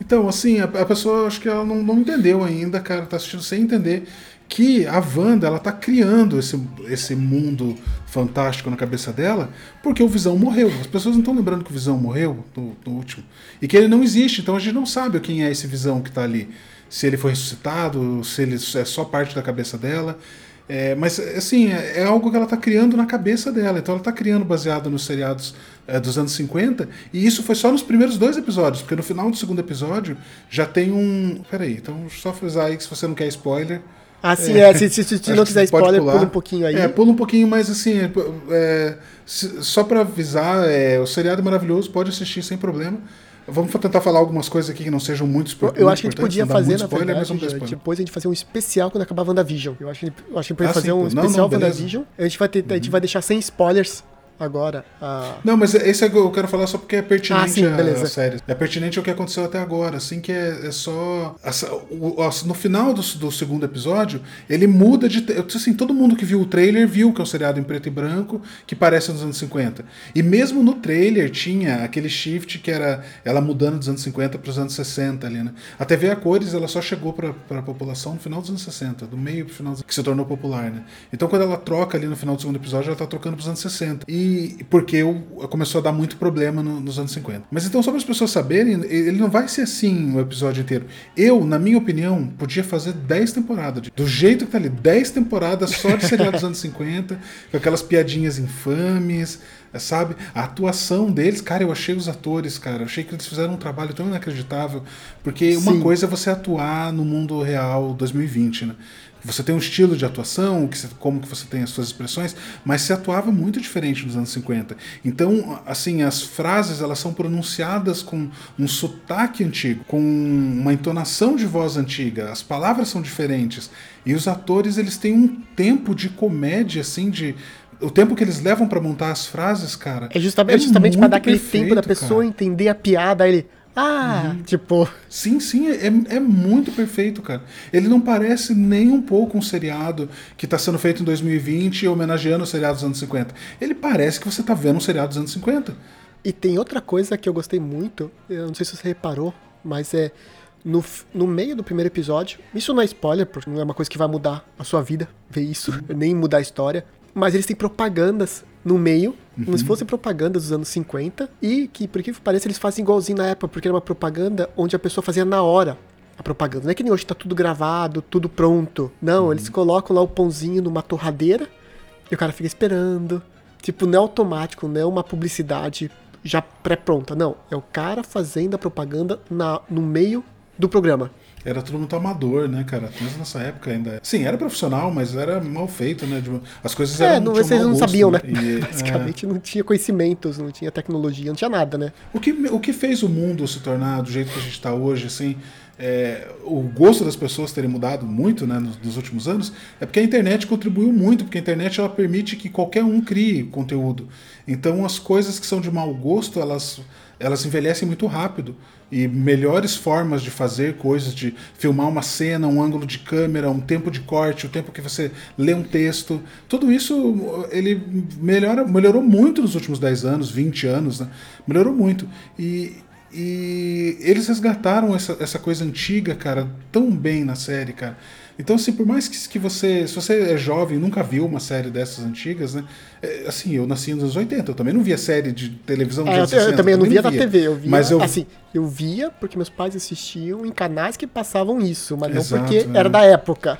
Então, assim, a, a, pessoa acho que ela não, não entendeu ainda, cara, tá assistindo sem entender que a Wanda ela tá criando esse, esse mundo fantástico na cabeça dela porque o Visão morreu. As pessoas não estão lembrando que o Visão morreu no, último e que ele não existe, então a gente não sabe quem é esse Visão que tá ali se ele foi ressuscitado, se ele é só parte da cabeça dela. É, mas, assim, é, é algo que ela está criando na cabeça dela. Então, ela está criando baseado nos seriados é, dos anos 50. E isso foi só nos primeiros dois episódios, porque no final do segundo episódio já tem um. Peraí, então, só frisar aí que se você não quer spoiler. Ah, sim, é. é se, se, se não quiser spoiler, pula um pouquinho aí. É, pula um pouquinho, mas assim, é, só para avisar, o seriado é maravilhoso, pode assistir sem problema. Vamos tentar falar algumas coisas aqui que não sejam muito spoilers. Eu acho que a gente podia fazer, na spoiler, verdade, depois a gente fazer um especial quando acabar WandaVision. Eu acho que, eu acho que a gente podia ah, fazer sim, um especial WandaVision. A gente vai, ter, uhum. a gente vai deixar sem spoilers agora. A... Não, mas esse é eu quero falar só porque é pertinente ah, sim, a, a, série. É pertinente ao que aconteceu até agora, assim, que é, é só. o, no final do, do, segundo episódio, ele muda de. Assim, todo mundo que viu o trailer viu que é um seriado em preto e branco, que parece nos anos 50. E mesmo no trailer tinha aquele shift que era ela mudando dos anos 50 para os anos 60 ali, né? A TV a cores ela só chegou para a população no final dos anos 60, do meio pro final, que se tornou popular, né? Então quando ela troca ali no final do segundo episódio, ela tá trocando para os anos 60. E porque começou a dar muito problema no, nos anos 50. Mas então, só para as pessoas saberem, ele não vai ser assim o episódio inteiro. Eu, na minha opinião, podia fazer 10 temporadas. Do jeito que tá ali, 10 temporadas só de seriado dos anos 50, com aquelas piadinhas infames, sabe? A atuação deles, cara, eu achei os atores, cara, eu achei que eles fizeram um trabalho tão inacreditável, porque uma Sim. coisa é você atuar no mundo real 2020, né? Você tem um estilo de atuação, como que você tem as suas expressões, mas se atuava muito diferente nos anos 50. Então, assim, as frases elas são pronunciadas com um sotaque antigo, com uma entonação de voz antiga. As palavras são diferentes e os atores eles têm um tempo de comédia, assim, de o tempo que eles levam pra montar as frases, cara. É justamente, é justamente pra muito dar aquele perfeito, tempo da pessoa cara. entender a piada, aí ele. Ah, tipo. Sim, sim, é, é muito perfeito, cara. Ele não parece nem um pouco um seriado que está sendo feito em 2020 homenageando os seriados dos anos 50. Ele parece que você tá vendo um seriado dos anos 50. E tem outra coisa que eu gostei muito, eu não sei se você reparou, mas é no, no meio do primeiro episódio, isso não é spoiler, porque não é uma coisa que vai mudar a sua vida, ver isso, nem mudar a história, mas eles têm propagandas no meio, como se fossem propagandas dos anos 50, e que, por que pareça, eles fazem igualzinho na época, porque era uma propaganda onde a pessoa fazia na hora a propaganda. Não é que nem hoje tá tudo gravado, tudo pronto. Não, eles colocam lá o pãozinho numa torradeira e o cara fica esperando. Tipo, não é automático, não é uma publicidade já pré-pronta. Não, é o cara fazendo a propaganda na, no meio do programa. Era tudo muito amador, né, cara? Mesmo nessa época ainda. Sim, era profissional, mas era mal feito, né? De- As coisas É, eram. não, tinham vocês não gosto, sabiam, né? E, é, Basicamente não tinha conhecimentos, não tinha tecnologia, não tinha nada, né? O que, o que fez o mundo se tornar do jeito que a gente está hoje, assim, é, o gosto das pessoas terem mudado muito né, nos, nos últimos anos, é porque a internet contribuiu muito, porque a internet ela permite que qualquer um crie conteúdo. Então as coisas que são de mau gosto, elas, elas envelhecem muito rápido. E melhores formas de fazer coisas, de filmar uma cena, um ângulo de câmera, um tempo de corte, o tempo que você lê um texto, tudo isso ele melhora, melhorou muito nos últimos 10 anos, 20 anos, né? Melhorou muito. E, e eles resgataram essa, essa coisa antiga, cara, tão bem na série, cara. Então, assim, por mais que, que você. Se você é jovem e nunca viu uma série dessas antigas, né? é, assim, eu nasci nos anos 80, eu também não via série de televisão dos É, eu, anos eu 60, também não via na via. TV, eu via. Mas eu, Assim, eu via porque meus pais assistiam em canais que passavam isso, mas não Exato, porque é. era da época.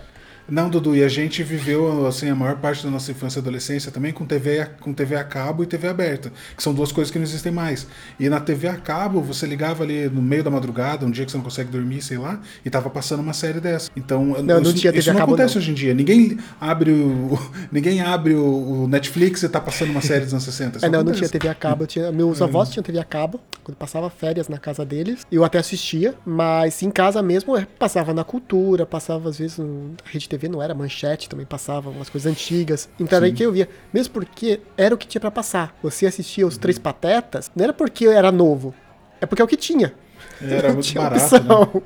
Não, Dudu, e a gente viveu assim, a maior parte da nossa infância e adolescência também com TV, a- com TV a cabo e TV aberta, que são duas coisas que não existem mais. E na TV a cabo, você ligava ali no meio da madrugada, um dia que você não consegue dormir, sei lá, e tava passando uma série dessa. Então, não isso, tinha TV isso não cabo, acontece não. hoje em dia. Ninguém abre o, ninguém abre o, Netflix e tá passando uma série dos anos 60. Isso É, não, eu não acontece. tinha TV a cabo. Tinha, meus avós tinham TV a cabo, quando passava férias na casa deles. Eu até assistia, mas em casa mesmo é, passava na cultura, passava às vezes no a Rede TV, não era manchete, também passava umas coisas antigas. Então era aí que eu via. Mesmo porque era o que tinha pra passar. Você assistia os Três Patetas, não era porque era novo, é porque é o que tinha. Era Não muito tinha barato, né?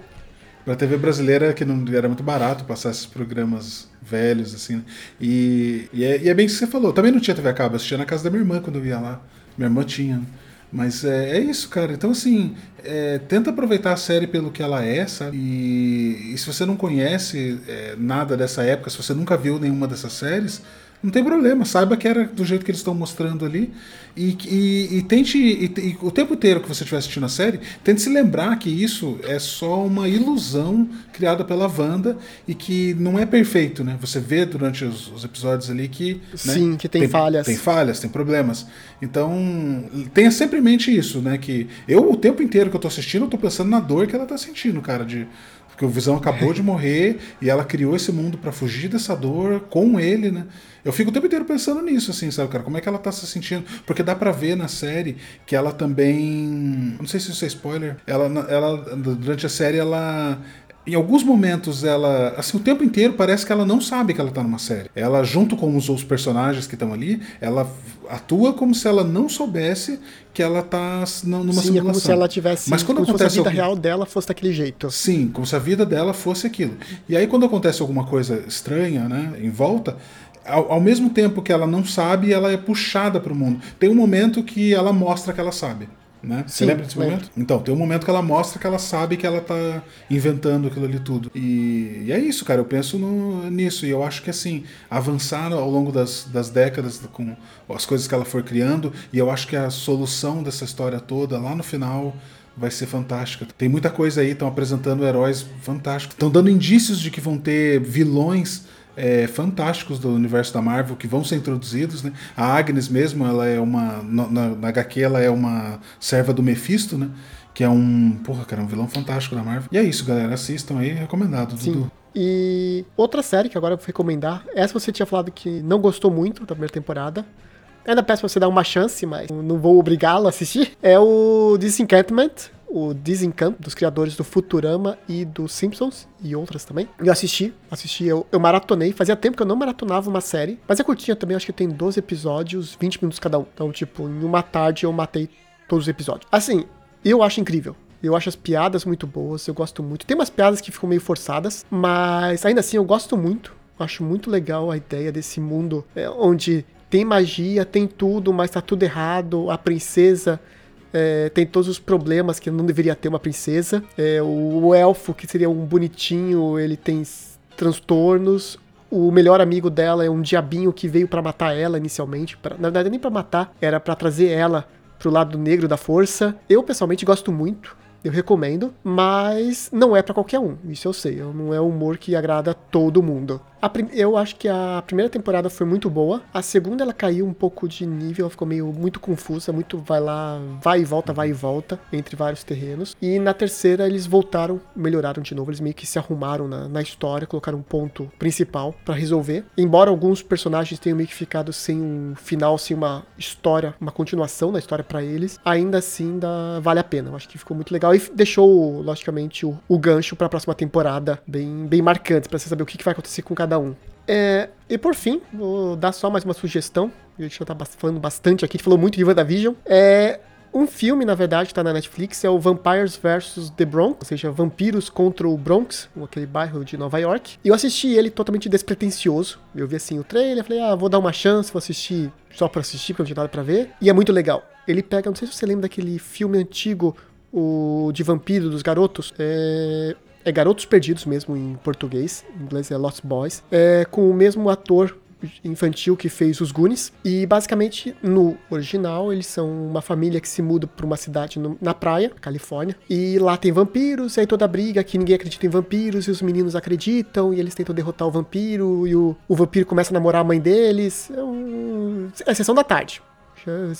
Pra TV brasileira, que não era muito barato passar esses programas velhos, assim. né? E, e, é, e é bem isso que você falou. Também não tinha TV a cabo, eu assistia na casa da minha irmã quando eu ia lá. Minha irmã tinha. Mas é, é isso, cara. Então, assim, é, tenta aproveitar a série pelo que ela é, sabe? E, e se você não conhece é, nada dessa época, se você nunca viu nenhuma dessas séries, não tem problema. Saiba que era do jeito que eles estão mostrando ali. E, e, e tente. E, e o tempo inteiro que você estiver assistindo a série, tente se lembrar que isso é só uma ilusão criada pela Wanda e que não é perfeito, né? Você vê durante os, os episódios ali que. né, Sim, que tem falhas. Tem falhas, tem problemas. Então, tenha sempre em mente isso, né? Que eu, o tempo inteiro que eu tô assistindo, eu tô pensando na dor que ela tá sentindo, cara. De, porque o Visão acabou de morrer e ela criou esse mundo pra fugir dessa dor com ele, né? Eu fico o tempo inteiro pensando nisso, assim, sabe, cara? Como é que ela tá se sentindo? Porque dá pra ver na série que ela também. Não sei se isso é spoiler. Ela, ela durante a série, ela. Em alguns momentos ela, assim, o tempo inteiro parece que ela não sabe que ela tá numa série. Ela, junto com os outros personagens que estão ali, ela atua como se ela não soubesse que ela tá numa Sim, simulação. é como se ela tivesse. Mas quando como se fosse acontece a vida algum- real dela fosse daquele jeito. Sim, como se a vida dela fosse aquilo. E aí, quando acontece alguma coisa estranha, né, em volta, ao, ao mesmo tempo que ela não sabe, ela é puxada para o mundo. Tem um momento que ela mostra que ela sabe. Né? Você Sim, lembra desse lembro. momento? Então, tem um momento que ela mostra que ela sabe que ela tá inventando aquilo ali tudo. E, e é isso, cara. Eu penso no- nisso. E eu acho que, assim, avançar ao longo das, das décadas com as coisas que ela for criando, e eu acho que a solução dessa história toda, lá no final, vai ser fantástica. Tem muita coisa aí, estão apresentando heróis fantásticos. Estão dando indícios de que vão ter vilões é, fantásticos do universo da Marvel que vão ser introduzidos, né? A Agnes mesmo, ela é uma na, na HQ ela é uma serva do Mephisto, né? Que é um, porra, cara, um vilão fantástico da Marvel. E é isso, galera, assistam aí, recomendado, Sim. Dudu. E outra série que agora eu vou recomendar, essa você tinha falado que não gostou muito da primeira temporada. Ainda peço pra você dar uma chance, mas não vou obrigá-lo a assistir. É o Disenchantment, o Desencanto, dos criadores do Futurama e dos Simpsons, e outras também. Eu assisti, assisti, eu, eu maratonei. Fazia tempo que eu não maratonava uma série, mas é curtinha também, acho que tem 12 episódios, 20 minutos cada um. Então, tipo, em uma tarde eu matei todos os episódios. Assim, eu acho incrível. Eu acho as piadas muito boas, eu gosto muito. Tem umas piadas que ficam meio forçadas, mas ainda assim eu gosto muito. Acho muito legal a ideia desse mundo é, onde tem magia, tem tudo, mas tá tudo errado. A princesa é, tem todos os problemas que não deveria ter uma princesa. É, o, o elfo, que seria um bonitinho, ele tem transtornos. O melhor amigo dela é um diabinho que veio pra matar ela inicialmente. Pra, na verdade, nem pra matar, era pra trazer ela pro lado negro da força. Eu pessoalmente gosto muito. Eu recomendo, mas não é pra qualquer um. Isso eu sei. Não é um humor que agrada todo mundo. Prim- eu acho que a primeira temporada foi muito boa. A segunda ela caiu um pouco de nível, ela ficou meio muito confusa, muito vai lá, vai e volta, vai e volta entre vários terrenos. E na terceira eles voltaram, melhoraram de novo, eles meio que se arrumaram na, na história, colocaram um ponto principal pra resolver. Embora alguns personagens tenham meio que ficado sem um final, sem uma história, uma continuação da história pra eles, ainda assim dá, vale a pena. Eu acho que ficou muito legal e f- deixou, logicamente, o, o gancho pra próxima temporada bem, bem marcante, pra você saber o que, que vai acontecer com cada um. É, e por fim, vou dar só mais uma sugestão. A gente já tá falando bastante aqui, a gente falou muito de WandaVision. É um filme, na verdade, tá na Netflix, é o Vampires vs. The Bronx, ou seja, Vampiros contra o Bronx, aquele bairro de Nova York. E eu assisti ele totalmente despretensioso. Eu vi assim o trailer, falei, ah, vou dar uma chance, vou assistir só pra assistir, porque não tinha nada pra ver. E é muito legal. Ele pega, não sei se você lembra daquele filme antigo, o de vampiro dos garotos. É, é Garotos Perdidos mesmo em português, em inglês é Lost Boys, é com o mesmo ator infantil que fez os Goonies. E basicamente no original eles são uma família que se muda para uma cidade no- na praia, Califórnia, e lá tem vampiros, e aí toda a briga que ninguém acredita em vampiros e os meninos acreditam e eles tentam derrotar o vampiro e o, o vampiro começa a namorar a mãe deles. É, um, é sessão da tarde.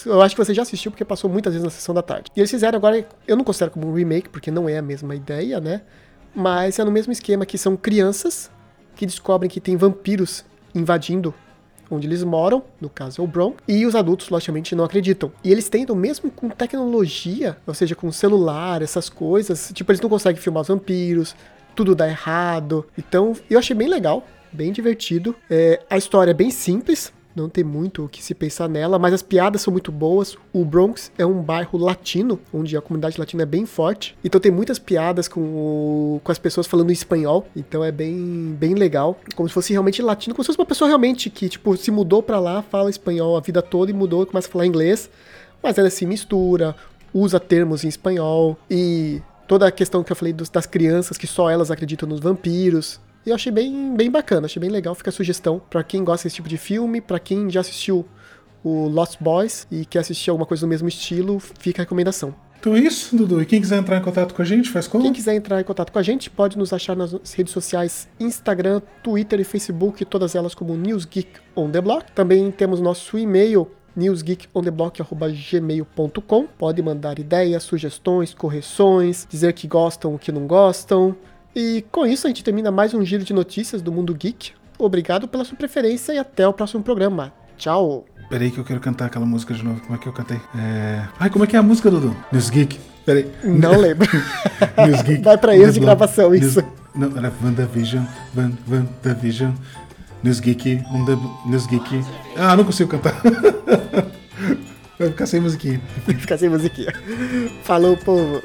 Eu acho que você já assistiu porque passou muitas vezes na sessão da tarde. E eles fizeram agora, eu não considero como um remake, porque não é a mesma ideia, né? Mas é no mesmo esquema que são crianças que descobrem que tem vampiros invadindo onde eles moram, no caso é o Bron, e os adultos, logicamente, não acreditam. E eles tentam, mesmo com tecnologia, ou seja, com celular, essas coisas, tipo, eles não conseguem filmar os vampiros, tudo dá errado. Então, eu achei bem legal, bem divertido. É, a história é bem simples, não tem muito o que se pensar nela, mas as piadas são muito boas. O Bronx é um bairro latino, onde a comunidade latina é bem forte. Então tem muitas piadas com, o- com as pessoas falando espanhol. Então é bem, bem legal. Como se fosse realmente latino, como se fosse uma pessoa realmente que, tipo, se mudou pra lá, fala espanhol a vida toda e mudou e começa a falar inglês. Mas ela se mistura, usa termos em espanhol e toda a questão que eu falei dos- das crianças que só elas acreditam nos vampiros. E eu achei bem, bem bacana, achei bem legal. Fica a sugestão pra quem gosta desse tipo de filme, pra quem já assistiu o Lost Boys e quer assistir alguma coisa do mesmo estilo, fica a recomendação. Então é isso, Dudu. E quem quiser entrar em contato com a gente, faz como? Quem quiser entrar em contato com a gente, pode nos achar nas redes sociais Instagram, Twitter e Facebook, todas elas como News Geek on the Block. Também temos nosso e-mail newsgeekontheblock.gmail.com Pode mandar ideias, sugestões, correções, dizer que gostam ou que não gostam. E com isso a gente termina mais um giro de notícias do mundo geek. Obrigado pela sua preferência e até o próximo programa. Tchau! Peraí que eu quero cantar aquela música de novo. Como é que eu cantei? É... Ai, como é que é a música, Dudu? News Geek. Peraí. Não lembro. News Geek. Vai pra the de gravação, News- isso. Não, era WandaVision. Van, WandaVision. News Geek. On the... News Geek. Ah, não consigo cantar. Vai ficar sem musiquinha. Fica sem musiquinha. Falou, povo!